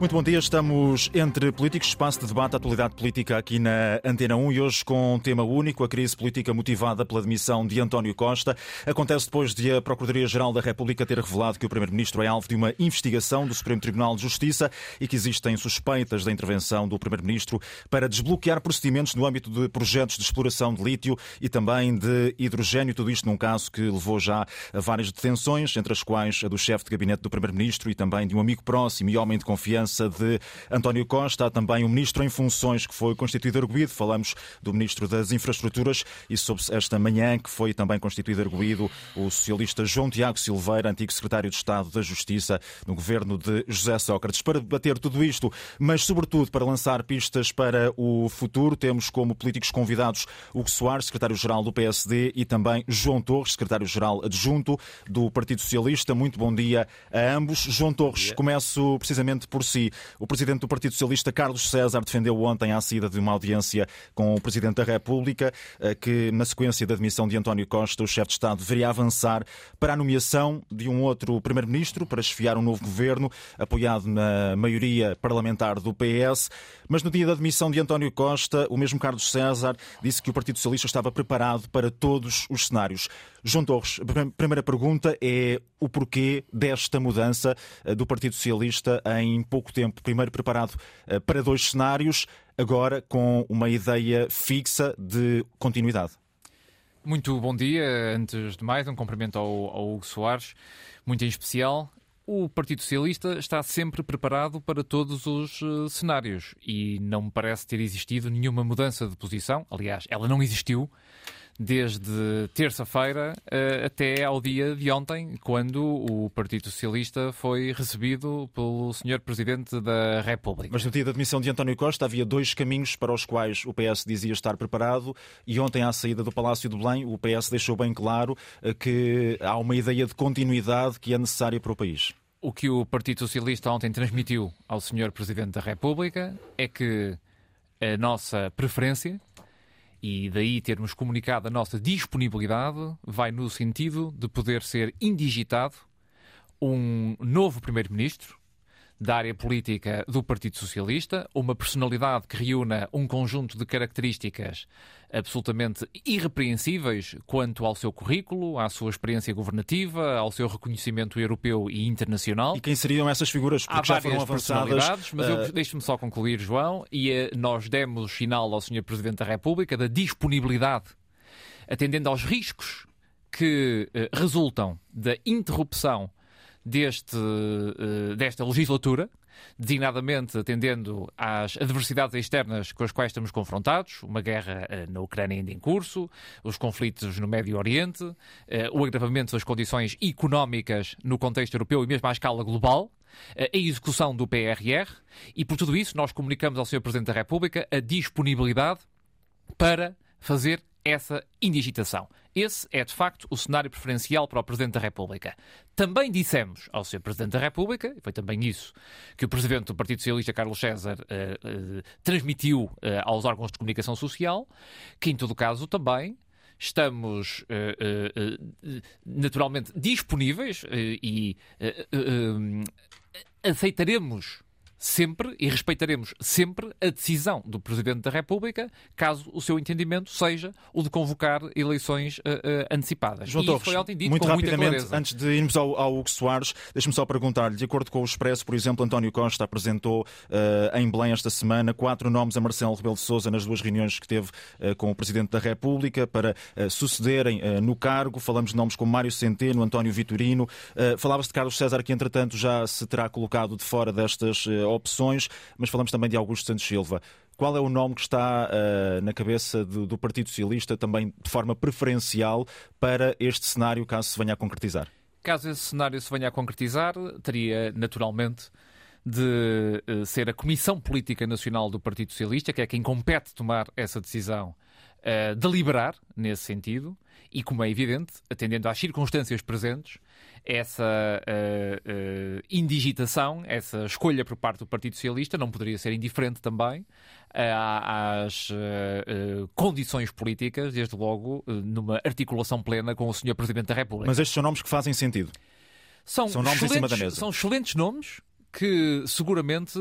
Muito bom dia, estamos entre políticos, espaço de debate, atualidade política aqui na Antena 1 e hoje com um tema único, a crise política motivada pela demissão de António Costa. Acontece depois de a Procuradoria-Geral da República ter revelado que o Primeiro-Ministro é alvo de uma investigação do Supremo Tribunal de Justiça e que existem suspeitas da intervenção do Primeiro-Ministro para desbloquear procedimentos no âmbito de projetos de exploração de lítio e também de hidrogênio. Tudo isto num caso que levou já a várias detenções, entre as quais a do chefe de gabinete do Primeiro-Ministro e também de um amigo próximo e homem de confiança de António Costa. Há também um ministro em funções que foi constituído arguído. Falamos do ministro das Infraestruturas e sobre esta manhã que foi também constituído arguído o socialista João Tiago Silveira, antigo secretário de Estado da Justiça no governo de José Sócrates. Para debater tudo isto, mas sobretudo para lançar pistas para o futuro, temos como políticos convidados Hugo Soares, secretário-geral do PSD, e também João Torres, secretário-geral adjunto do Partido Socialista. Muito bom dia a ambos. João Torres, começo precisamente por si si. O presidente do Partido Socialista, Carlos César, defendeu ontem a saída de uma audiência com o presidente da República eh, que, na sequência da demissão de António Costa, o chefe de Estado deveria avançar para a nomeação de um outro primeiro-ministro para esfiar um novo governo, apoiado na maioria parlamentar do PS. Mas no dia da demissão de António Costa, o mesmo Carlos César disse que o Partido Socialista estava preparado para todos os cenários. João Torres, a primeira pergunta é o porquê desta mudança eh, do Partido Socialista em pouco tempo, primeiro preparado eh, para dois cenários, agora com uma ideia fixa de continuidade. Muito bom dia. Antes de mais, um cumprimento ao, ao Hugo Soares, muito em especial. O Partido Socialista está sempre preparado para todos os uh, cenários e não me parece ter existido nenhuma mudança de posição. Aliás, ela não existiu desde terça-feira uh, até ao dia de ontem, quando o Partido Socialista foi recebido pelo Sr. Presidente da República. Mas no dia da admissão de António Costa havia dois caminhos para os quais o PS dizia estar preparado e ontem à saída do Palácio de Belém o PS deixou bem claro uh, que há uma ideia de continuidade que é necessária para o país. O que o Partido Socialista ontem transmitiu ao Sr. Presidente da República é que a nossa preferência e daí termos comunicado a nossa disponibilidade vai no sentido de poder ser indigitado um novo Primeiro-Ministro da área política do Partido Socialista, uma personalidade que reúna um conjunto de características absolutamente irrepreensíveis quanto ao seu currículo, à sua experiência governativa, ao seu reconhecimento europeu e internacional. E quem seriam essas figuras? Porque Há já foram avançadas. Mas uh... deixe-me só concluir, João, e uh, nós demos sinal ao Sr. Presidente da República da disponibilidade, atendendo aos riscos que uh, resultam da interrupção deste, uh, desta legislatura, designadamente atendendo às adversidades externas com as quais estamos confrontados, uma guerra uh, na Ucrânia ainda em curso, os conflitos no Médio Oriente, uh, o agravamento das condições económicas no contexto europeu e mesmo à escala global, a execução do PRR e por tudo isso nós comunicamos ao Sr. Presidente da República a disponibilidade para fazer essa indigitação. Esse é, de facto, o cenário preferencial para o Presidente da República. Também dissemos ao Sr. Presidente da República, e foi também isso que o Presidente do Partido Socialista, Carlos César, uh, uh, transmitiu uh, aos órgãos de comunicação social, que, em todo caso, também estamos naturalmente disponíveis e aceitaremos sempre e respeitaremos sempre a decisão do Presidente da República, caso o seu entendimento seja o de convocar eleições uh, uh, antecipadas. João e Torres, foi ontem dito muito com rapidamente, antes de irmos ao, ao Hugo Soares, deixe-me só perguntar-lhe, de acordo com o Expresso, por exemplo, António Costa apresentou uh, em Belém esta semana quatro nomes a Marcelo Rebelo de Sousa nas duas reuniões que teve com o Presidente da República para sucederem no cargo. Falamos de nomes como Mário Centeno, António Vitorino. Falava-se de Carlos César, que entretanto já se terá colocado de fora destas opções, mas falamos também de Augusto Santos Silva. Qual é o nome que está uh, na cabeça do, do, Partido Socialista também de forma preferencial para este cenário, caso se venha a concretizar? Caso esse cenário se venha a concretizar, teria naturalmente de uh, ser a Comissão Política Nacional do Partido Socialista, que é quem compete tomar essa decisão, uh, deliberar nesse sentido, e como é evidente, atendendo às circunstâncias presentes, essa uh, uh, indigitação, essa escolha por parte do Partido Socialista não poderia ser indiferente também uh, às condições políticas, desde logo numa articulação plena com o Sr. Presidente da República. Mas estes são nomes que fazem sentido. São, são nomes em cima da mesa. São excelentes nomes que seguramente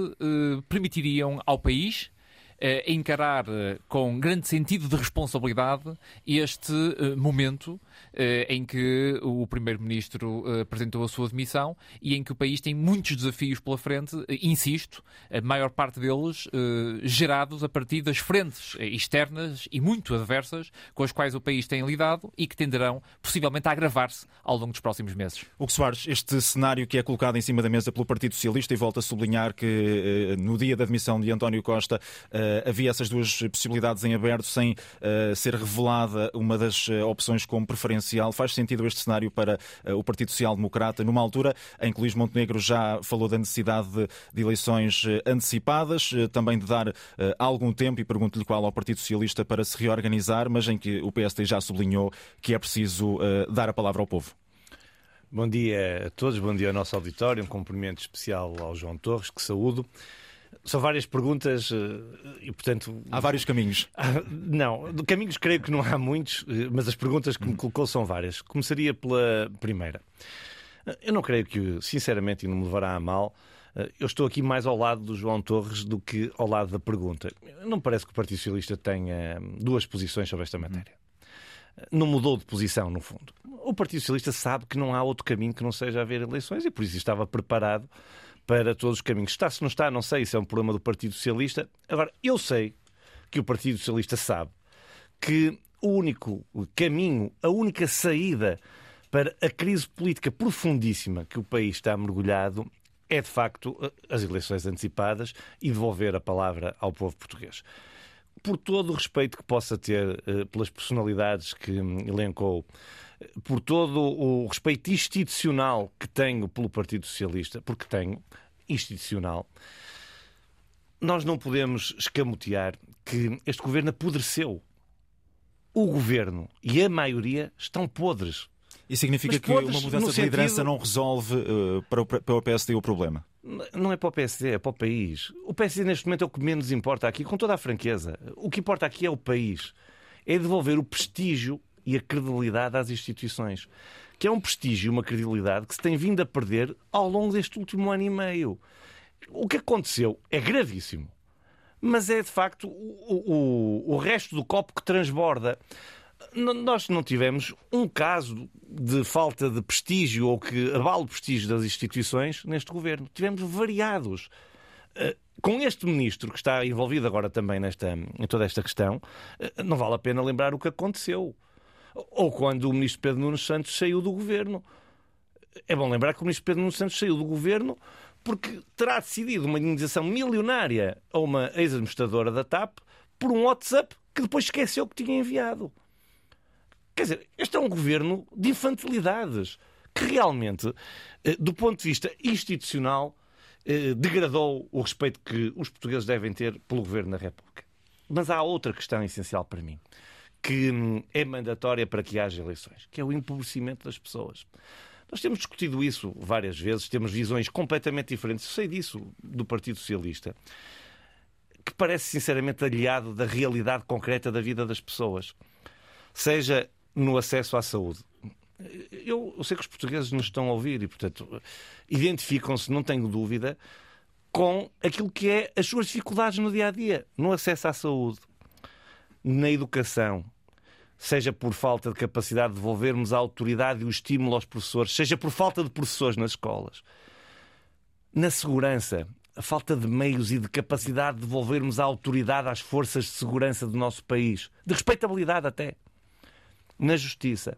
permitiriam ao país encarar com grande sentido de responsabilidade este momento em que o Primeiro-Ministro apresentou a sua demissão e em que o país tem muitos desafios pela frente, insisto, a maior parte deles gerados a partir das frentes externas e muito adversas com as quais o país tem lidado e que tenderão possivelmente a agravar-se ao longo dos próximos meses. Hugo Soares, este cenário que é colocado em cima da mesa pelo Partido Socialista e volta a sublinhar que no dia da demissão de António Costa havia essas duas possibilidades em aberto sem ser revelada uma das opções como preferência Faz sentido este cenário para o Partido Social Democrata, numa altura em que Luís Montenegro já falou da necessidade de, eleições antecipadas, também de dar algum tempo, e pergunto-lhe qual ao Partido Socialista para se reorganizar, mas em que o PSD já sublinhou que é preciso dar a palavra ao povo. Bom dia a todos, bom dia ao nosso auditório, um cumprimento especial ao João Torres, que saúdo. São várias perguntas eh, e, portanto. Há vários caminhos. Não, caminhos creio que não há muitos, eh, mas as perguntas que me colocou são várias. Começaria pela primeira. Eu não creio que, sinceramente, e não me levará a mal, eh, eu estou aqui mais ao lado do João Torres do que ao lado da pergunta. Não parece que o Partido Socialista tenha duas posições sobre esta matéria. Não mudou de posição, no fundo. O Partido Socialista sabe que não há outro caminho que não seja haver eleições e por isso estava preparado para todos os caminhos. Está, se não está, não sei, isso é um problema do Partido Socialista. Agora, eu sei que o Partido Socialista sabe que o único caminho, a única saída para a crise política profundíssima que o país está mergulhado é, de facto, as eleições antecipadas e devolver a palavra ao povo português. Por todo o respeito que possa ter eh, pelas personalidades que elencou por todo o respeito institucional que tenho pelo Partido Socialista, porque tenho, institucional, nós não podemos escamotear que este governo apodreceu. O governo e a maioria estão podres. E significa que uma mudança de liderança sentido... não resolve uh, para, o, para o PSD o problema? Não é para o PSD, é para o país. O PSD neste momento é o que menos importa aqui, com toda a franqueza. O que importa aqui é o país. É devolver o prestígio e a credibilidade às instituições. Que é um prestígio uma credibilidade que se tem vindo a perder ao longo deste último ano e meio. O que aconteceu é gravíssimo, mas é de facto o, o, o resto do copo que transborda. Nós não tivemos um caso de falta de prestígio ou que abala o prestígio das instituições neste governo. Tivemos variados. Eh, com este ministro que está envolvido agora também nesta, em toda esta questão, eh, não vale a pena lembrar o que aconteceu ou quando o ministro Pedro Nunes Santos saiu do governo. É bom lembrar que o ministro Pedro Nunes Santos saiu do governo porque terá decidido uma indenização milionária a uma ex-administradora da TAP por um WhatsApp que depois esqueceu que tinha enviado. Quer dizer, este é um governo de infantilidades que realmente, eh, do ponto de vista institucional, eh, degradou o respeito que os portugueses devem ter pelo governo da República. Mas há outra questão essencial para mim que é mandatória para que haja eleições, que é o empobrecimento das pessoas. Nós temos discutido isso várias vezes, temos visões completamente diferentes. Eu sei disso do Partido Socialista, que parece sinceramente aliado da realidade concreta da vida das pessoas, seja no acesso à saúde. Eu, eu sei que os portugueses nos estão a ouvir e, portanto, identificam-se, não tenho dúvida, com aquilo que é as suas dificuldades no dia a dia, no acesso à saúde na educação, seja por falta de capacidade de devolvermos a autoridade e o estímulo aos professores, seja por falta de professores nas escolas. Na segurança, a falta de meios e de capacidade de devolvermos a autoridade às forças de segurança do nosso país, de respeitabilidade até. Na justiça,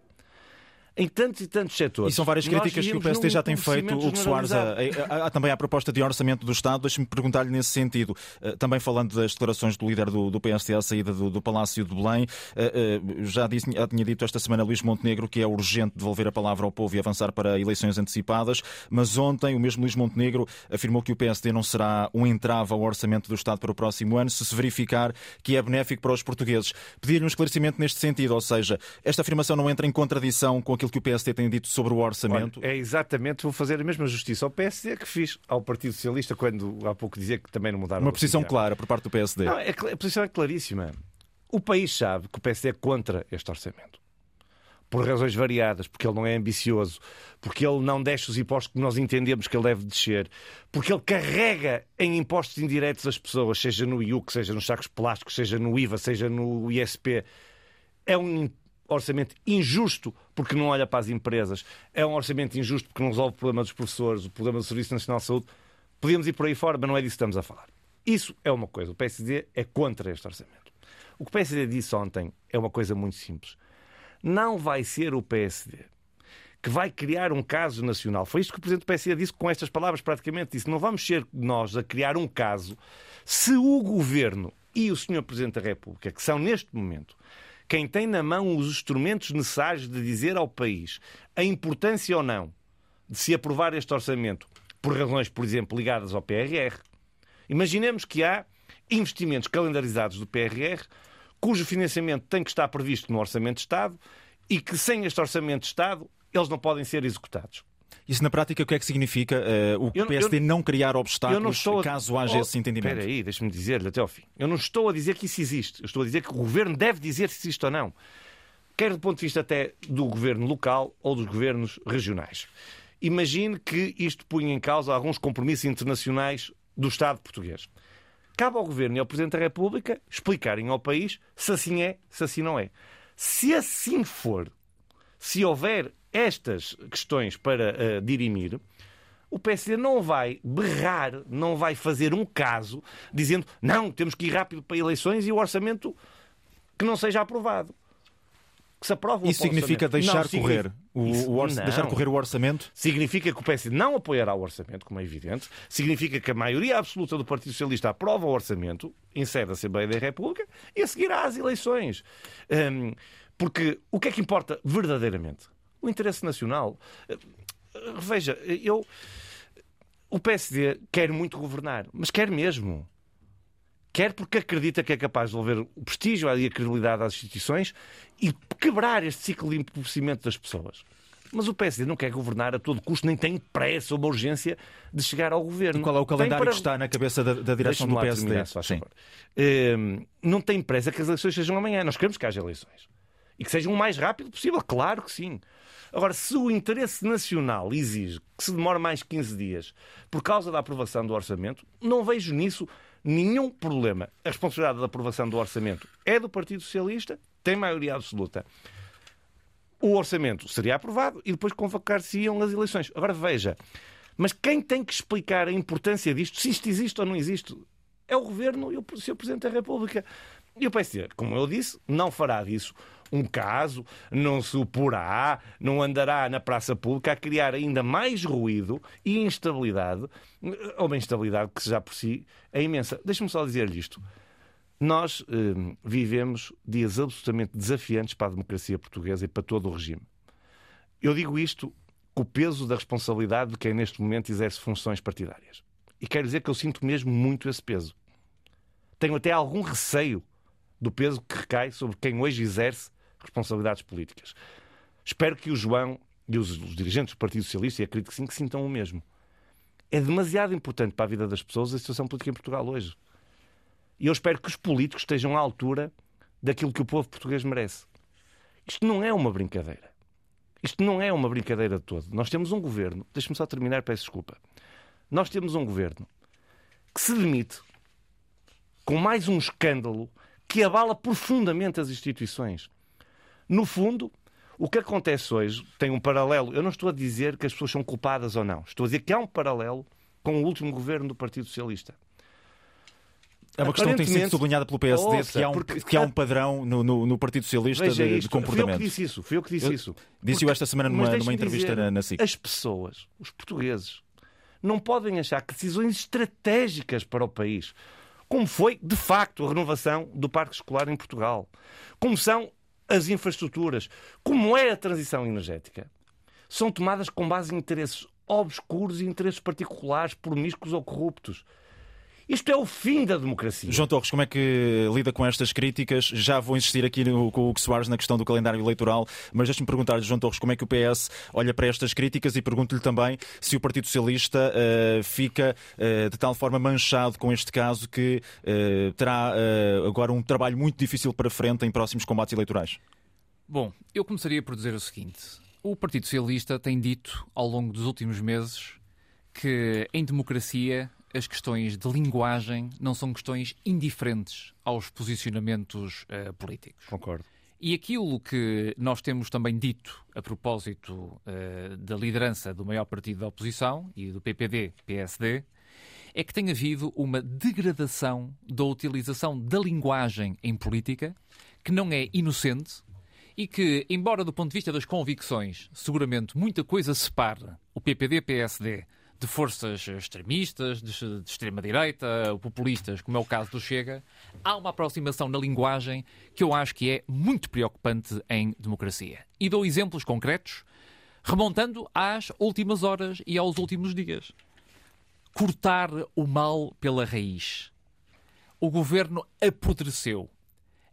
em tantos e tantos setores. E são várias críticas que o PSD já tem feito, o que Soares. Há, também a proposta de orçamento do Estado. Deixe-me perguntar-lhe nesse sentido, eh, também falando das declarações do líder do, do PSD à saída do, do, Palácio de Belém, eh, eh, já, disse, já tinha dito esta semana Luís Montenegro que é urgente devolver a palavra ao povo e avançar para eleições antecipadas, mas ontem o mesmo Luís Montenegro afirmou que o PSD não será um entrave ao orçamento do Estado para o próximo ano se se verificar que é benéfico para os portugueses. Pedir-lhe um esclarecimento neste sentido, ou seja, esta afirmação não entra em contradição com aquilo que o PSD tem dito sobre o orçamento? Olha, é exatamente, vou fazer a mesma justiça ao PSD que fiz ao Partido Socialista quando há pouco dizia que também não mudaram. Uma posição clara por parte do PSD. Não, é, a posição é claríssima. O país sabe que o PSD é contra este orçamento. por razões variadas, porque ele não é ambicioso, porque ele não desce os impostos que nós entendemos que ele deve descer, porque ele carrega em impostos indiretos as pessoas, seja no IUC, seja nos sacos plásticos, seja no IVA, seja no ISP. É um orçamento injusto porque não olha para as empresas, é um orçamento injusto porque não resolve o problema dos professores, o problema do Serviço Nacional de Saúde. Podíamos ir por aí fora, mas não é disso que estamos a falar. Isso é uma coisa. O PSD é contra este orçamento. O que o PSD disse ontem é uma coisa muito simples. Não vai ser o PSD que vai criar um caso nacional. Foi isto que o Presidente do PSD disse com estas palavras, praticamente. Disse: não vamos ser nós a criar um caso se o Governo e o Sr. Presidente da República, que são neste momento quem tem na mão os instrumentos necessários de dizer ao país a importância ou não de se aprovar este orçamento por razões, por exemplo, ligadas ao PRR. Imaginemos que há investimentos calendarizados do PRR cujo financiamento tem que estar previsto no Orçamento de Estado e que sem este Orçamento de Estado eles não podem ser executados. Isso na prática o que é que significa uh, o eu, PSD eu, não criar obstáculos não a... caso haja oh, esse entendimento? Espera aí, deixa-me dizer-lhe até ao fim. Eu não estou a dizer que isso existe. Eu estou a dizer que o Governo deve dizer se existe ou não. Quer do ponto de vista até do Governo local ou dos Governos regionais. Imagine que isto punha em causa alguns compromissos internacionais do Estado português. Cabe ao Governo e ao Presidente da República explicarem ao país se assim é, se assim não é. Se assim for, se houver estas questões para uh, dirimir, o PSD não vai berrar, não vai fazer um caso dizendo não, temos que ir rápido para eleições e o orçamento que não seja aprovado. Que se aprove Isso significa deixar não, correr o, o orça... deixar correr o orçamento? Significa que o PSD não apoiará o orçamento, como é evidente. Significa que a maioria absoluta do Partido Socialista aprova o orçamento em sede da Assembleia da República e a seguirá às eleições. Um, porque o que é que importa verdadeiramente? O interesse nacional. Veja, eu. O PSD quer muito governar, mas quer mesmo. Quer porque acredita que é capaz de devolver o prestígio e a credibilidade às instituições e quebrar este ciclo de empobrecimento das pessoas. Mas o PSD não quer governar a todo custo, nem tem pressa ou uma urgência de chegar ao governo. E qual é o calendário para... que está na cabeça da, da direção do PSD? Terminar, um, não tem pressa que as eleições sejam amanhã. Nós queremos que haja eleições. E que sejam o mais rápido possível, claro que sim. Agora, se o interesse nacional exige que se demore mais 15 dias por causa da aprovação do orçamento, não vejo nisso nenhum problema. A responsabilidade da aprovação do orçamento é do Partido Socialista, tem maioria absoluta. O orçamento seria aprovado e depois convocar-se-iam as eleições. Agora veja, mas quem tem que explicar a importância disto, se isto existe ou não existe, é o Governo e o Sr. Presidente da República. E o PSD, como eu disse, não fará disso um caso, não se oporá, não andará na praça pública a criar ainda mais ruído e instabilidade, ou uma instabilidade que já por si é imensa. Deixe-me só dizer-lhe isto. Nós eh, vivemos dias absolutamente desafiantes para a democracia portuguesa e para todo o regime. Eu digo isto com o peso da responsabilidade de quem neste momento exerce funções partidárias. E quero dizer que eu sinto mesmo muito esse peso. Tenho até algum receio do peso que recai sobre quem hoje exerce responsabilidades políticas. Espero que o João e os, os dirigentes do Partido Socialista, e acredito que sim, que sintam o mesmo. É demasiado importante para a vida das pessoas a situação política em Portugal hoje. E eu espero que os políticos estejam à altura daquilo que o povo português merece. Isto não é uma brincadeira. Isto não é uma brincadeira de todo. Nós temos um governo, deixe-me só terminar, peço desculpa. Nós temos um governo que se demite com mais um escândalo que abala profundamente as instituições. No fundo, o que acontece hoje tem um paralelo. Eu não estou a dizer que as pessoas são culpadas ou não. Estou a dizer que há um paralelo com o último governo do Partido Socialista. É uma questão que tem sido sublinhada pelo PSD, ouça, que, há um, porque... que há um padrão no, no, no Partido Socialista de, de, comportamento. Fui eu que disse isso. Eu que disse eu, isso. Disse-o esta semana numa, numa entrevista dizer, na, na SIC. As pessoas, os portugueses, não podem achar que decisões estratégicas para o país, como foi, de facto, a renovação do parque escolar em Portugal, como são as infraestruturas, como é a transição energética, são tomadas com base em interesses obscuros e interesses particulares, promíscuos ou corruptos. Isto é o fim da democracia. João Torres, como é que lida com estas críticas? Já vou insistir aqui no, com o Soares na questão do calendário eleitoral, mas deixe-me perguntar-lhe, João Torres, como é que o PS olha para estas críticas e pergunto-lhe também se o Partido Socialista uh, fica uh, de tal forma manchado com este caso que uh, terá agora um trabalho muito difícil para frente em próximos combates eleitorais. Bom, eu começaria por dizer o seguinte: o Partido Socialista tem dito ao longo dos últimos meses que em democracia as questões de linguagem não são questões indiferentes aos posicionamentos uh, políticos. Concordo. E aquilo que nós temos também dito a propósito uh, da liderança do maior partido da oposição e do PPD-PSD é que tem havido uma degradação da utilização da linguagem em política que não é inocente e que, embora do ponto de vista das convicções, seguramente muita coisa separa o PPD-PSD de forças extremistas, de, de extrema-direita, populistas, como é o caso do Chega, há uma aproximação na linguagem que eu acho que é muito preocupante em democracia. E dou exemplos concretos, remontando às últimas horas e aos últimos dias. Cortar o mal pela raiz. O governo apodreceu.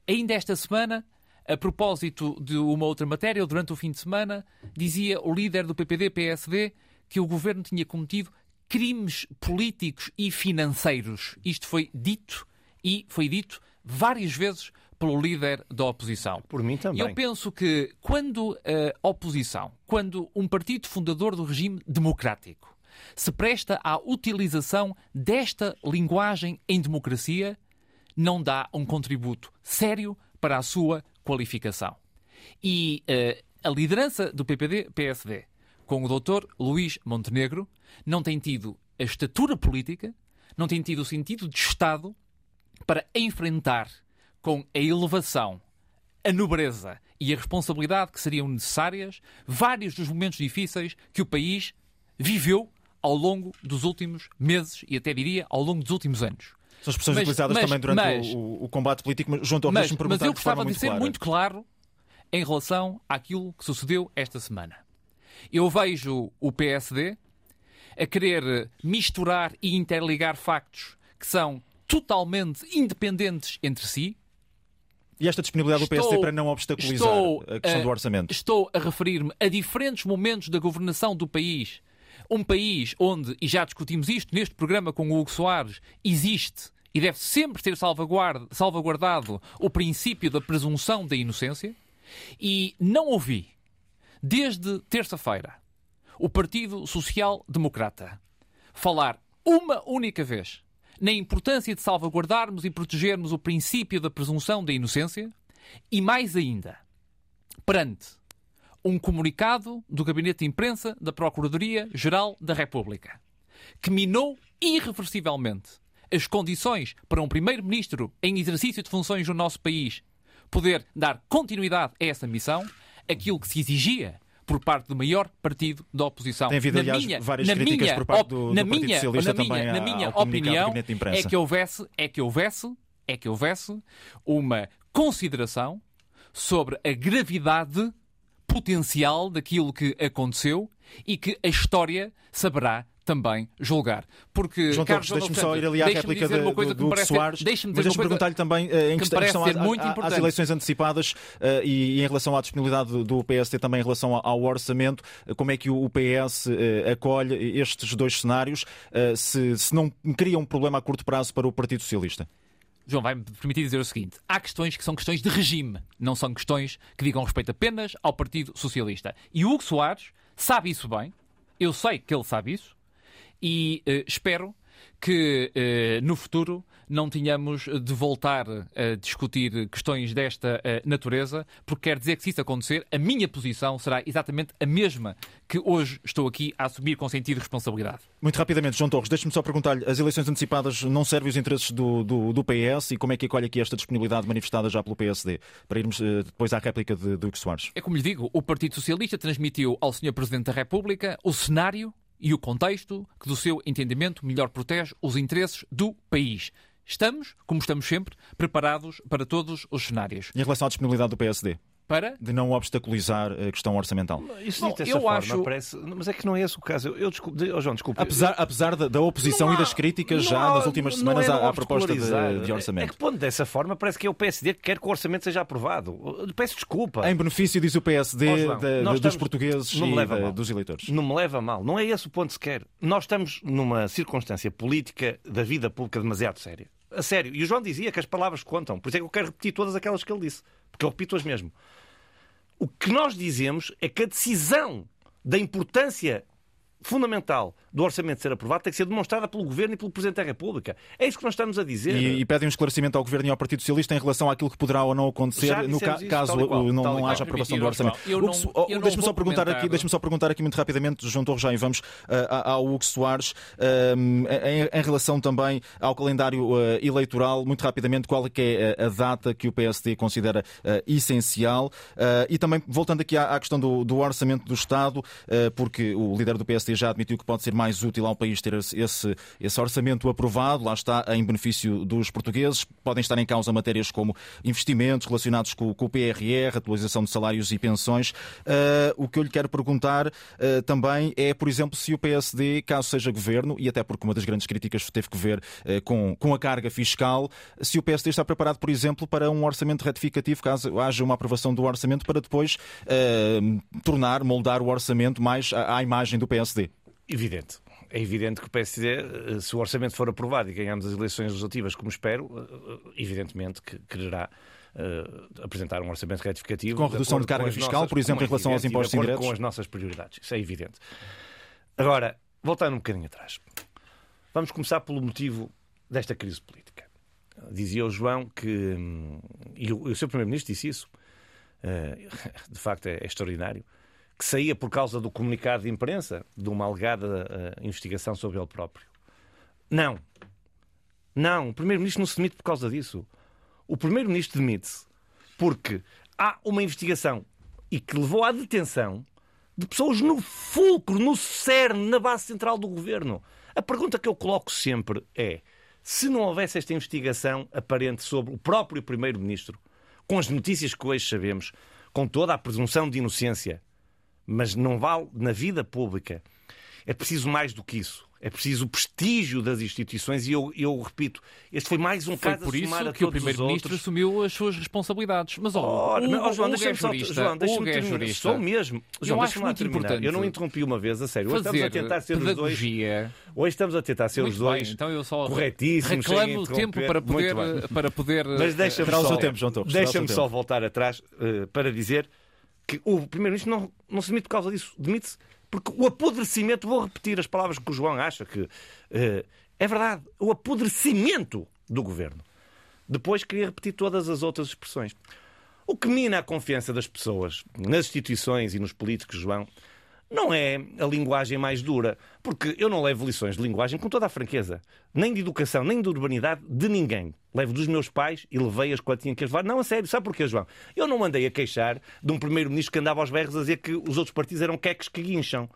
Ainda esta semana, a propósito de uma outra matéria, durante o fim de semana, dizia o líder do PPD-PSD que o governo tinha cometido crimes políticos e financeiros. Isto foi dito e foi dito várias vezes pelo líder da oposição. Por mim também. Eu penso que quando a oposição, quando um partido fundador do regime democrático se presta à utilização desta linguagem em democracia, não dá um contributo sério para a sua qualificação. E uh, a liderança do PPD-PSD com o Dr. Luís Montenegro, não tem tido a estatura política, não tem tido o sentido de Estado para enfrentar com a elevação, a nobreza e a responsabilidade que seriam necessárias vários dos momentos difíceis que o país viveu ao longo dos últimos meses e até diria ao longo dos últimos anos. São expressões mas, utilizadas mas, também durante mas, o, o, combate político, mas, João Torres, mas, mas eu gostava de, de ser muito claro em relação àquilo que sucedeu esta semana. Eu vejo o PSD a querer misturar e interligar factos que são totalmente independentes entre si. E esta disponibilidade estou, do PSD para não obstaculizar estou, a questão do orçamento? Estou a referir-me a diferentes momentos da governação do país. Um país onde, e já discutimos isto neste programa com o Hugo Soares, existe e deve sempre ser salvaguardado o princípio da presunção da inocência. E não ouvi desde terça-feira, o Partido Social Democrata. Falar uma única vez na importância de salvaguardarmos e protegermos o princípio da presunção da inocência e, mais ainda, perante um comunicado do Gabinete de Imprensa da Procuradoria-Geral da República, que minou irreversivelmente as condições para um Primeiro-Ministro em exercício de funções no nosso país poder dar continuidade a essa missão, aquilo que se exigia por parte do maior partido da oposição. Tem havido, na aliás, minha, várias na críticas minha, por parte do, na do Partido minha, Socialista na minha, também na minha opinião, é que houvesse, é que houvesse, é que houvesse uma consideração sobre a gravidade potencial daquilo que aconteceu e que a história saberá também julgar. Porque, João Torres, deixe-me só ir ali à réplica de, do, do parece, Soares, deixe-me mas deixe-me perguntar-lhe também uh, em questão, questão às, às, eleições antecipadas e, e, em relação à disponibilidade do, do PSD também em relação ao, ao orçamento, uh, como é que o, o PS acolhe estes dois cenários, se, se não cria um problema a curto prazo para o Partido Socialista? João, vai-me permitir dizer o seguinte: há questões que são questões de regime, não são questões que digam respeito apenas ao Partido Socialista. E o Hugo Soares sabe isso bem, eu sei que ele sabe isso, e uh, espero que uh, no futuro não tenhamos de voltar a discutir questões desta uh, natureza, porque quer dizer que se isso acontecer, a minha posição será exatamente a mesma que hoje estou aqui a assumir com sentido de responsabilidade. Muito rapidamente, João Torres, deixe-me só perguntar-lhe: as eleições antecipadas não servem os interesses do, do, do, PS e como é que acolhe aqui esta disponibilidade manifestada já pelo PSD? Para irmos depois à réplica de, de Hugo Soares. É como lhe digo, o Partido Socialista transmitiu ao Sr. Presidente da República o cenário e o contexto que, do seu entendimento, melhor protege os interesses do país. Estamos, como estamos sempre, preparados para todos os cenários. Em relação à disponibilidade do PSD? Para de não obstaculizar a questão orçamental. Isso Bom, dessa eu forma acho... parece, mas é que não é esse o caso. Eu desculpe, oh, João, desculpe. Apesar, apesar da, da oposição há, e das críticas já há, nas últimas semanas é à, à proposta de, de, orçamento. É que pondo dessa forma parece que é o PSD que quer que o orçamento seja aprovado. Peço desculpa. Em benefício, diz o PSD, oh, João, de, estamos, dos portugueses e de, dos eleitores. Não me leva a mal. Não é esse o ponto sequer. Nós estamos numa circunstância política da vida pública demasiado séria. A sério. E o João dizia que as palavras contam. Por isso é que eu quero repetir todas aquelas que ele disse. Porque eu repito-as mesmo O que nós dizemos é que a decisão da importância fundamental do orçamento ser aprovado tem que ser demonstrada pelo Governo e pelo Presidente da República. É isso que nós estamos a dizer. E, e pedem um esclarecimento ao Governo e ao Partido Socialista em relação àquilo que poderá ou não acontecer no ca isso, caso qual, não, não haja aprovação do orçamento. Oh, deixe-me só perguntar aqui, deixe-me só perguntar aqui muito rapidamente, João Torres, já e vamos uh, ao Hugo Soares, uh, em, em, relação também ao calendário uh, eleitoral, muito rapidamente, qual é, é a data que o PSD considera essencial e também voltando aqui à, à questão do, do, orçamento do Estado, porque o líder do PSD já admitiu que pode ser mais útil ao país ter esse, esse orçamento aprovado, lá está, em benefício dos portugueses. Podem estar em causa matérias como investimentos relacionados com, com o PRR, atualização de salários e pensões. Uh, o que eu lhe quero perguntar uh, também é, por exemplo, se o PSD, caso seja governo, e até porque uma das grandes críticas teve que ver uh, com, com a carga fiscal, se o PSD está preparado, por exemplo, para um orçamento retificativo, caso haja uma aprovação do orçamento, para depois tornar, moldar o orçamento mais à, à imagem do PSD. Evidente. É evidente que o PSD, eh, se o orçamento for aprovado e ganharmos as eleições legislativas, como espero, eh, evidentemente que quererá uh, apresentar um orçamento retificativo. Com redução de, de carga fiscal, nossas, por exemplo, em relação aos impostos indiretos? Com as nossas prioridades, isso é evidente. Agora, voltando um bocadinho atrás, vamos começar pelo motivo desta crise política. Dizia o João que, hum, e o, o seu Primeiro-Ministro disse isso, uh, de facto é, é extraordinário, que saía por causa do comunicado de imprensa de uma alegada uh, investigação sobre ele próprio. Não. Não. O Primeiro-Ministro não se demite por causa disso. O Primeiro-Ministro demite-se porque há uma investigação e que levou à detenção de pessoas no fulcro, no cerne, na base central do governo. A pergunta que eu coloco sempre é: se não houvesse esta investigação aparente sobre o próprio Primeiro-Ministro, com as notícias que hoje sabemos, com toda a presunção de inocência, mas não vale na vida pública. É preciso mais do que isso. É preciso o prestígio das instituições e eu, eu repito, este foi mais um foi caso por isso a que o Primeiro-Ministro assumiu as suas responsabilidades. Mas, ó, oh, oh, João, deixa-me só... João, deixa-me é jurista. Sou mesmo. João, eu acho muito terminar. importante. Eu não interrompi uma vez, a sério. Hoje estamos a tentar ser os dois... Hoje estamos a tentar ser muito os dois bem, então eu só corretíssimos. Reclamo o tempo para poder, para poder... Mas deixa-me só, tempo, deixa só voltar atrás uh, para dizer que o Primeiro-Ministro não, não se demite por causa disso. Demite-se porque o apodrecimento, vou repetir as palavras que o João acha que uh, é verdade, o apodrecimento do governo. Depois queria repetir todas as outras expressões. O que mina a confiança das pessoas nas instituições e nos políticos, João, não é a linguagem mais dura, porque eu não levo lições de linguagem com toda a franqueza, nem de educação, nem de urbanidade de ninguém. Levo dos meus pais e levei-as quando tinha que as levar. Não, a sério, sabe porquê, João? Eu não mandei a queixar de um primeiro-ministro que andava aos berros a dizer que os outros partidos eram queques que guincham.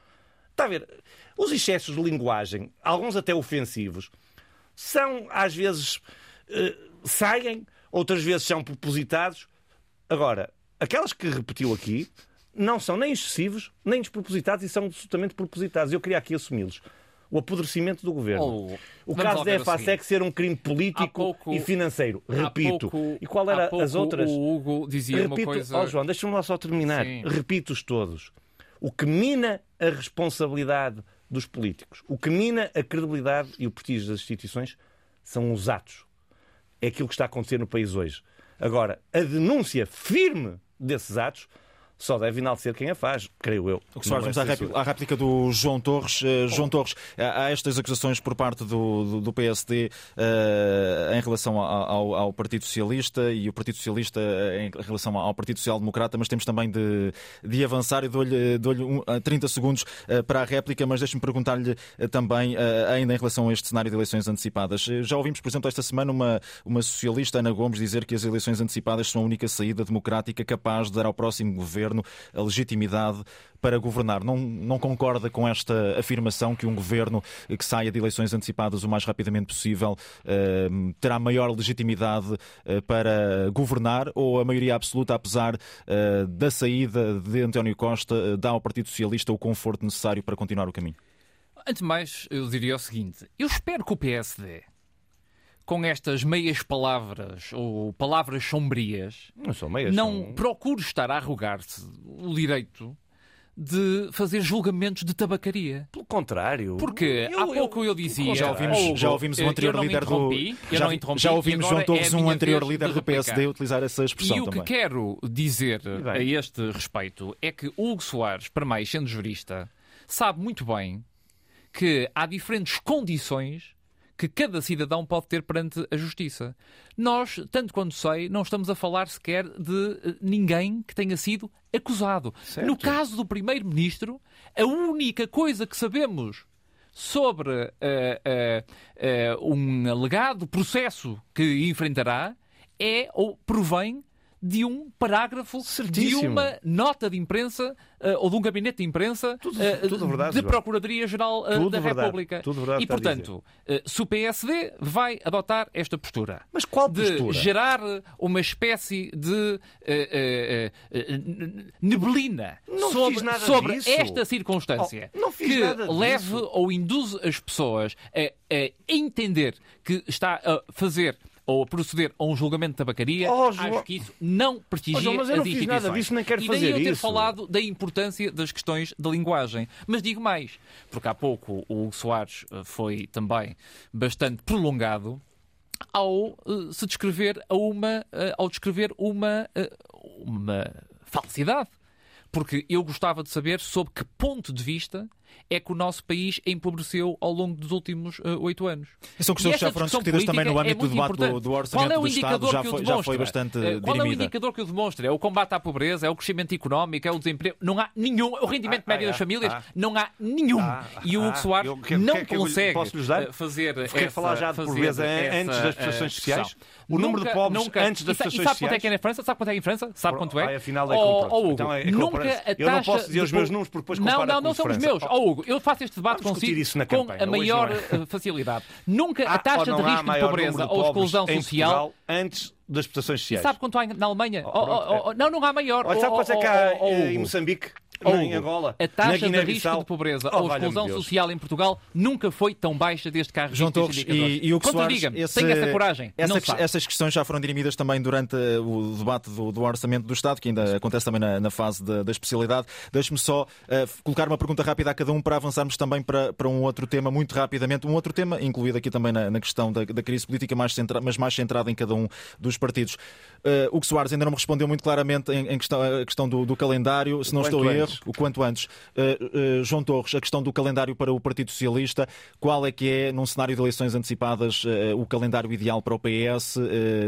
Está a ver? Os excessos de linguagem, alguns até ofensivos, são às vezes uh, saem, outras vezes são propositados. Agora, aquelas que repetiu aqui não são nem excessivos, nem despropositados e são absolutamente propositados. Eu queria aqui assumi-los. O apodrecimento do governo. Oh, o caso da EFASEC ser um crime político pouco, e financeiro. Repito. Pouco, e qual era as outras? O Hugo dizia Repito, uma coisa. Oh, João, deixa-me lá só terminar. Repito-os todos. O que mina a responsabilidade dos políticos, o que mina a credibilidade e o prestígio das instituições são os atos. É aquilo que está a acontecer no país hoje. Agora, a denúncia firme desses atos só deve enaltecer quem a faz, creio eu. O que se vamos à, réplica, à réplica do João Torres. Uh, João Torres, há estas acusações por parte do, do, PSD uh, eh, em relação ao, ao, Partido Socialista e o Partido Socialista eh, em relação ao Partido Social Democrata, mas temos também de, de avançar e dou-lhe dou um, 30 segundos uh, para a réplica, mas deixe-me perguntar-lhe também, ainda em relação a este cenário de eleições antecipadas. Já ouvimos, por exemplo, esta semana uma, uma socialista, Ana Gomes, dizer que as eleições antecipadas são a única saída democrática capaz de dar ao próximo governo governo a legitimidade para governar. Não, não concorda com esta afirmação que um governo que saia de eleições antecipadas o mais rapidamente possível uh, terá maior legitimidade uh, para governar ou a maioria absoluta, apesar uh, da saída de António Costa, dá ao Partido Socialista o conforto necessário para continuar o caminho? Antes de mais, eu diria o seguinte: eu espero que o PSD com estas meias palavras ou palavras sombrias, não, são meias, não são... procure estar a arrogar-se o direito de fazer julgamentos de tabacaria. Pelo contrário. Porque eu, há pouco eu, eu dizia. Já ouvimos, já ouvimos um anterior líder do. Já, já ouvimos João Torres, é um anterior líder do PSD, utilizar essa expressão. E o também. que quero dizer a este respeito é que Hugo Soares, para mais sendo jurista, sabe muito bem que há diferentes condições que cada cidadão pode ter perante a justiça. Nós, tanto quanto sei, não estamos a falar sequer de eh, ninguém que tenha sido acusado. Certo. No caso do primeiro-ministro, a única coisa que sabemos sobre uh, uh, uh, um alegado processo que enfrentará é ou provém de um parágrafo Certíssimo. de uma nota de imprensa uh, ou de um gabinete de imprensa tudo, uh, tudo verdade, de Procuradoria-Geral uh, da verdade, República. E, portanto, se o PSD vai adotar esta postura Mas qual postura? de gerar uma espécie de neblina não sobre, sobre esta circunstância oh, que leve ou induz as pessoas a, a entender que está a fazer ou a proceder a um julgamento de tabacaria, oh, acho que isso não prestigia oh, mas eu não fiz nada disso, nem quero e fazer daí eu ter isso. falado da importância das questões da linguagem. Mas digo mais, porque há pouco o Hugo Soares eh, foi também bastante prolongado ao uh, se descrever a uma, uh, ao descrever uma, uh, uma falsidade. Porque eu gostava de saber sob que ponto de vista é que o nosso país empobreceu ao longo dos últimos uh, oito anos. E são questões que já foram discutidas também no âmbito é do debate do, do, orçamento é do Estado, já foi, já foi bastante uh, Qual é o indicador que o demonstra? É o combate à pobreza, é o crescimento económico, é o desemprego? Não há nenhum. O rendimento ah, médio ah, das famílias? Ah, não há nenhum. Ah, e o Hugo Soares eu, que, não que, consegue eh, fazer Quer falar já de pobreza antes das prestações sociais? O número de pobres antes das prestações sociais? E sabe quanto é que é na França? Sabe quanto é em França? Sabe quanto é? Afinal é oh, então é Nunca a taxa... Eu não posso dizer os meus números porque depois Não, não, não são os meus. Oh, Hugo, eu faço este debate consigo com a maior é? facilidade. Nunca a taxa de risco de pobreza ou exclusão social antes das prestações sociais. Sabe quanto há na Alemanha? Oh, oh, oh, não, não há maior. Olha, sabe quanto é que há em Moçambique? Ou em Angola, a taxa de risco de pobreza oh, ou exclusão social em Portugal nunca foi tão baixa desde que há João Torres e, e o que Soares, esse, tem essa coragem. Essa, essas questões já foram dirimidas também durante o debate do, do Orçamento do Estado, que ainda acontece também na, na fase da, da especialidade. Deixe-me só uh, colocar uma pergunta rápida a cada um para avançarmos também para, para um outro tema, muito rapidamente. Um outro tema, incluído aqui também na, na questão da, da, crise política, mais centra, mas mais centrada em cada um dos partidos. Uh, o que Soares ainda não me respondeu muito claramente em, em questão, a questão do, do calendário, se não estou a erro, o quanto antes. Uh, uh, João Torres, a questão do calendário para o Partido Socialista, qual é que é, num cenário de eleições antecipadas, uh, o calendário ideal para o PS,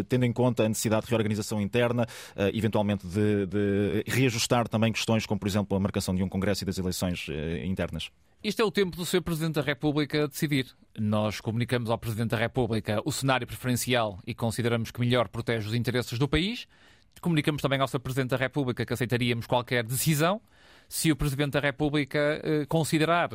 tendo em conta a necessidade de reorganização interna, eventualmente de, de, reajustar também questões como, por exemplo, a marcação de um Congresso e das eleições internas? Isto é o tempo do Sr. Presidente da República decidir. Nós comunicamos ao Presidente da República o cenário preferencial e consideramos que melhor protege os interesses do país. Comunicamos também ao Sr. Presidente da República que aceitaríamos qualquer decisão se o Presidente da República eh, considerar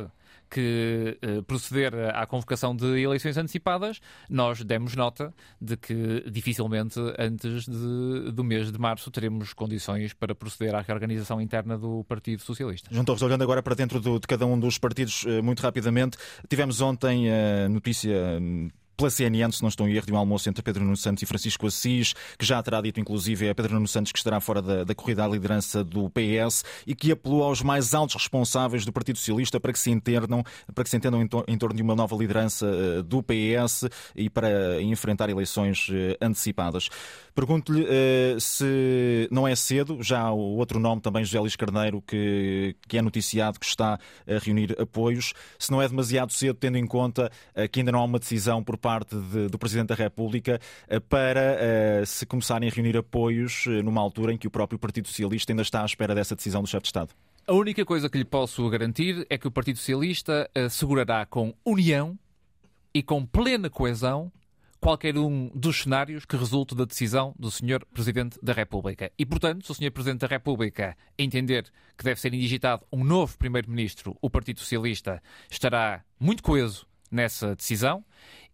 que eh, proceder à convocação de eleições antecipadas, nós demos nota de que dificilmente antes de, do mês de março teremos condições para proceder à reorganização interna do Partido Socialista. Torres, olhando agora para dentro do, de cada um dos partidos, eh, muito rapidamente, tivemos ontem a notícia hum, pela CNN, se não estou em erro, de um almoço entre Pedro Nuno Santos e Francisco Assis, que já terá dito, inclusive, é Pedro Nuno Santos que estará fora da, da corrida à liderança do PS e que apelou aos mais altos responsáveis do Partido Socialista para que se entendam, para que se entendam em, to em torno de uma nova liderança uh, do PS e para enfrentar eleições uh, antecipadas. Pergunto-lhe uh, se não é cedo, já o outro nome também, José Luís Carneiro, que, que é noticiado que está a reunir apoios, se não é demasiado cedo, tendo em conta que ainda não há uma decisão por parte parte de, do Presidente da República eh, para uh, se começarem a reunir apoios eh, numa altura em que o próprio Partido Socialista ainda está à espera dessa decisão do chefe de Estado? A única coisa que lhe posso garantir é que o Partido Socialista assegurará com união e com plena coesão qualquer um dos cenários que resulte da decisão do Sr. Presidente da República. E, portanto, se o Sr. Presidente da República entender que deve ser indigitado um novo Primeiro-Ministro, o Partido Socialista estará muito coeso nessa decisão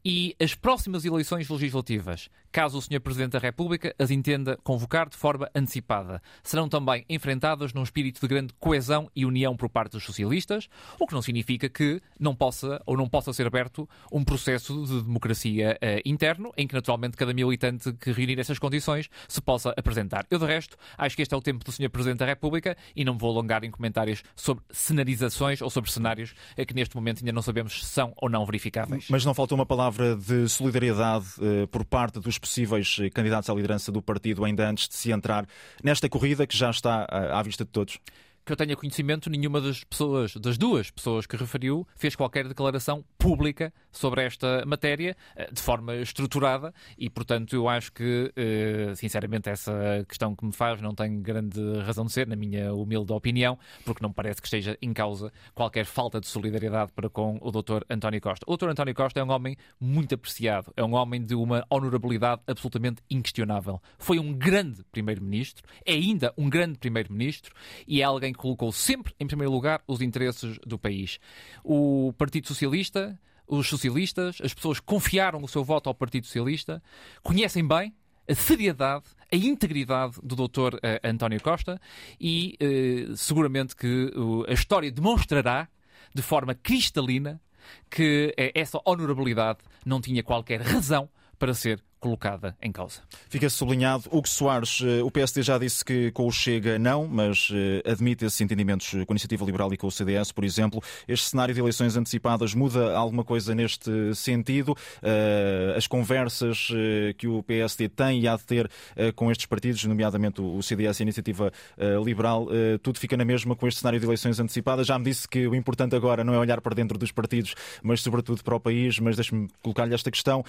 e as próximas eleições legislativas, caso o Sr. Presidente da República as entenda convocar de forma antecipada, serão também enfrentadas num espírito de grande coesão e união por parte dos socialistas, o que não significa que não possa ou não possa ser aberto um processo de democracia uh, interno, em que naturalmente cada militante que reunir essas condições se possa apresentar. Eu, de resto, acho que este é o tempo do Sr. Presidente da República e não vou alongar em comentários sobre cenarizações ou sobre cenários uh, que neste momento ainda não sabemos se são ou não verificáveis. Mas não faltou uma palavra palavra de solidariedade eh, por parte dos possíveis eh, candidatos à liderança do partido ainda antes de se entrar nesta corrida que já está eh, à vista de todos? que eu tenha conhecimento, nenhuma das pessoas, das duas pessoas que referiu, fez qualquer declaração pública sobre esta matéria, eh, de forma estruturada, e portanto eu acho que, eh, sinceramente, essa questão que me faz não tem grande razão de ser, na minha humilde opinião, porque não parece que esteja em causa qualquer falta de solidariedade para com o Dr. António Costa. O Dr. António Costa é um homem muito apreciado, é um homem de uma honorabilidade absolutamente inquestionável. Foi um grande primeiro-ministro, é ainda um grande primeiro-ministro e é alguém colocou sempre em primeiro lugar os interesses do país. O Partido Socialista, os socialistas, as pessoas confiaram o seu voto ao Partido Socialista, conhecem bem a seriedade, a integridade do Dr. Eh, António Costa e eh, seguramente que a história demonstrará de forma cristalina que eh, essa honorabilidade não tinha qualquer razão para ser colocada em causa. Fica sublinhado. Hugo Soares, eh, o PSD já disse que com o Chega não, mas eh, admite esses entendimentos com a Iniciativa Liberal e com o CDS, por exemplo. Este cenário de eleições antecipadas muda alguma coisa neste sentido? Eh, as conversas que o PSD tem e há de ter com estes partidos, nomeadamente o CDS e a Iniciativa Liberal, tudo fica na mesma com este cenário de eleições antecipadas? Já me disse que o importante agora não é olhar para dentro dos partidos, mas sobretudo para o país. Mas deixe-me colocar-lhe esta questão.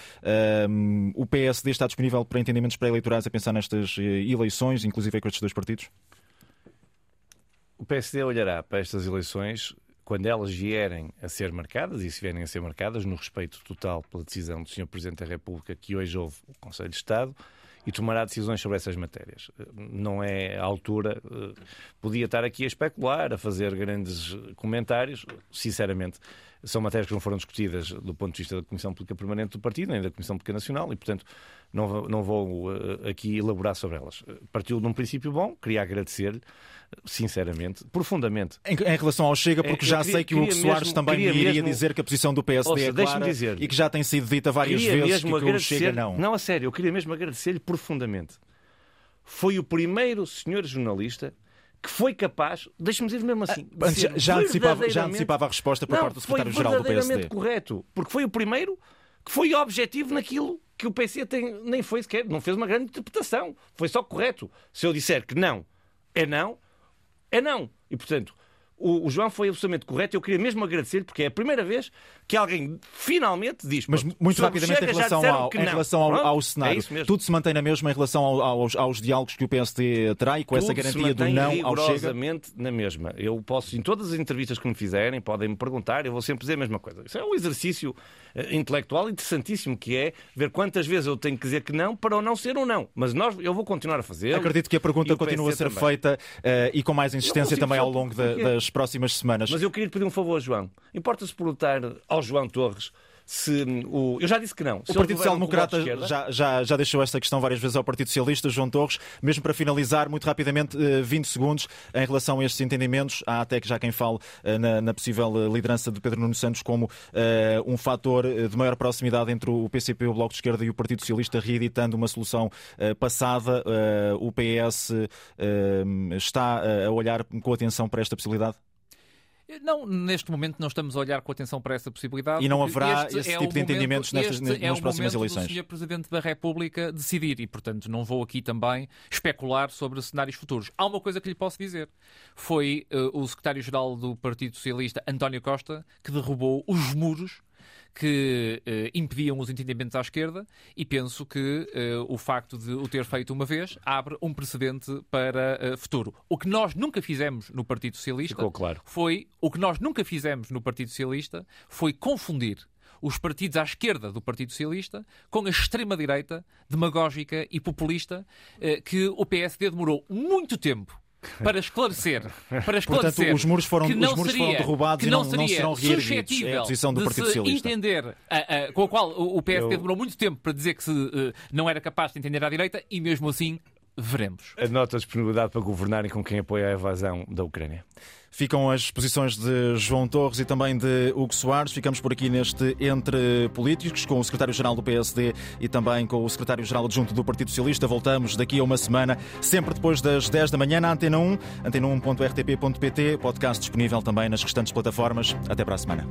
O PSD PSD está disponível para entendimentos pré-eleitorais a pensar nestas eh, eleições, inclusive com estes dois partidos? O PSD olhará para estas eleições quando elas vierem a ser marcadas, e se vierem a ser marcadas, no respeito total pela decisão do Sr. Presidente da República, que hoje houve o Conselho de Estado, e tomará decisões sobre essas matérias. Não é a altura. Eh, podia estar aqui a especular, a fazer grandes comentários. Sinceramente, são matérias que não foram discutidas do ponto de vista da Comissão Política Permanente do Partido, nem da Comissão Política Nacional, e, portanto, não, não vou uh, aqui elaborar sobre elas. Partiu de um princípio bom, queria agradecer-lhe, sinceramente, profundamente. Em, em, relação ao Chega, porque é, já queria, sei que o Hugo Soares também iria mesmo... dizer que a posição do PSD Ouça, é clara e que já tem sido dita várias vezes que, que o Chega não. Não, a sério, eu queria mesmo agradecer-lhe profundamente. Foi o primeiro senhor jornalista que foi capaz, deixe-me dizer mesmo assim, ah, já, já, antecipava, já antecipava a resposta por não, parte do secretário-geral do PSD. correto, porque foi o primeiro que foi objetivo naquilo que o PC tem, nem foi sequer, não fez uma grande interpretação, foi só correto. Se eu disser que não é não, é não. E portanto, o, o, João foi absolutamente correto. Eu queria mesmo agradecer-lhe, porque é a primeira vez que alguém finalmente diz. Mas muito rapidamente, em relação, ao, em relação ao, ao, cenário, é tudo se mantém na mesma em relação aos, aos, diálogos que o PSD terá e com tudo essa garantia do não ao Chega? na mesma. Eu posso, em todas as entrevistas que me fizerem, podem me perguntar, eu vou sempre dizer a mesma coisa. Isso é um exercício uh, intelectual interessantíssimo, que é ver quantas vezes eu tenho que dizer que não para ou não ser um não. Mas nós, eu vou continuar a fazer. Acredito que a pergunta continua a ser também. feita uh, e com mais insistência também ao longo da, das próximas semanas. Mas eu queria pedir um favor, João. Importa-se perguntar ao João Torres se o. Eu já disse que não. Se o Partido Social Democrata já, já, já deixou esta questão várias vezes ao Partido Socialista, João Torres. Mesmo para finalizar, muito rapidamente, 20 eh, segundos em relação a estes entendimentos. Há até que já quem fale eh, na, na possível eh, liderança de Pedro Nuno Santos como uh, um fator de maior proximidade entre o PCP, o Bloco de Esquerda e o Partido Socialista, reeditando uma solução uh, passada. Uh, o PS está a olhar com atenção para esta possibilidade? Não, neste momento não estamos a olhar com atenção para essa possibilidade. E não haverá esse é tipo de entendimentos nestas, nas é próximas eleições. É o Sr. Presidente da República decidir e, portanto, não vou aqui também especular sobre cenários futuros. Há uma coisa que lhe posso dizer. Foi uh, o secretário-geral do Partido Socialista, António Costa, que derrubou os muros que uh, impediam os entendimentos à esquerda e penso que uh, o facto de o ter feito uma vez abre um precedente para uh, futuro. O que nós nunca fizemos no Partido Socialista claro. foi o que nós nunca fizemos no Partido Socialista foi confundir os partidos à esquerda do Partido Socialista com a extrema-direita demagógica e populista que o PSD demorou muito tempo para esclarecer, para esclarecer Portanto, os muros foram, que não os muros seria, foram derrubados que e não, não, não seria serão reerguidos. É a posição do Partido Socialista. entender, a- a- com a qual o o PSD Eu- demorou muito tempo para dizer que se, eh, não era capaz de entender à direita e mesmo assim veremos. Anota a disponibilidade para governarem com quem apoia a evasão da Ucrânia. Ficam as posições de João Torres e também de Hugo Soares. Ficamos por aqui neste Entre Políticos, com o secretário-geral do PSD e também com o secretário-geral adjunto do Partido Socialista. Voltamos daqui a uma semana, sempre depois das 10 da manhã, na Antena 1, antena1.rtp.pt, podcast disponível também nas restantes plataformas. Até para a semana.